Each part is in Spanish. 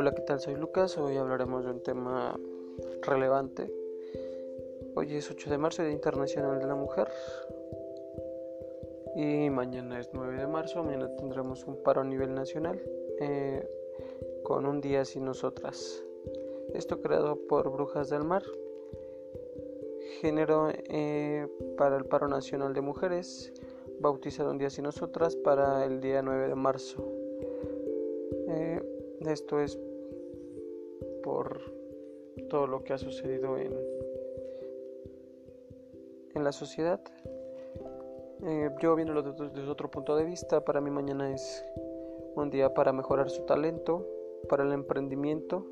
Hola, ¿qué tal? Soy Lucas. Hoy hablaremos de un tema relevante. Hoy es 8 de marzo, Día Internacional de la Mujer. Y mañana es 9 de marzo. Mañana tendremos un paro a nivel nacional eh, con un día sin nosotras. Esto creado por Brujas del Mar. Género eh, para el paro nacional de mujeres. Bautizado un día sin nosotras para el día 9 de marzo. Eh, esto es por todo lo que ha sucedido en, en la sociedad. Eh, yo viéndolo desde, desde otro punto de vista, para mí mañana es un día para mejorar su talento, para el emprendimiento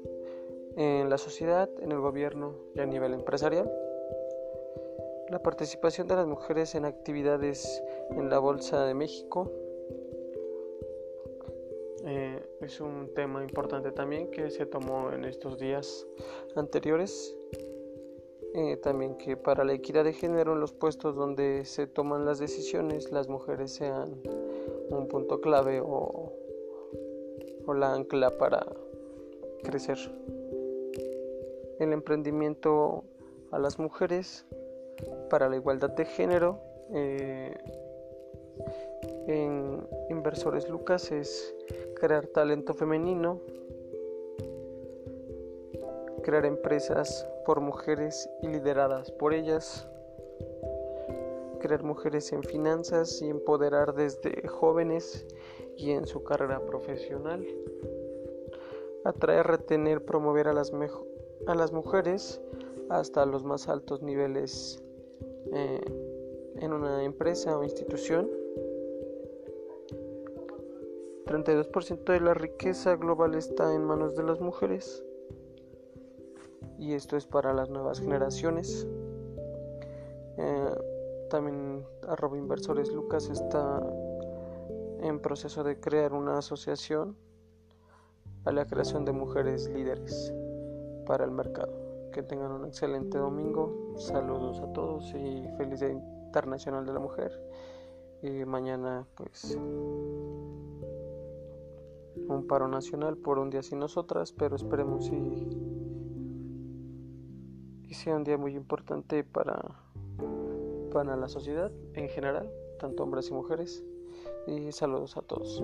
en la sociedad, en el gobierno y a nivel empresarial. La participación de las mujeres en actividades en la Bolsa de México eh, es un tema importante también que se tomó en estos días anteriores. Eh, también que para la equidad de género en los puestos donde se toman las decisiones las mujeres sean un punto clave o, o la ancla para crecer. El emprendimiento a las mujeres para la igualdad de género eh, en Inversores Lucas es crear talento femenino, crear empresas por mujeres y lideradas por ellas, crear mujeres en finanzas y empoderar desde jóvenes y en su carrera profesional, atraer, retener, promover a las, mujeres hasta los más altos niveles eh, en una empresa o institución 32% de la riqueza global está en manos de las mujeres. Y esto es para las nuevas generaciones. Eh, también arroba inversores Lucas está en proceso de crear una asociación a la creación de mujeres líderes para el mercado. Que tengan un excelente domingo. Saludos a todos y feliz Día Internacional de la Mujer. Y mañana pues un paro nacional por un día sin nosotras, pero esperemos y, y sea un día muy importante para, para la sociedad en general, tanto hombres y mujeres. Y saludos a todos.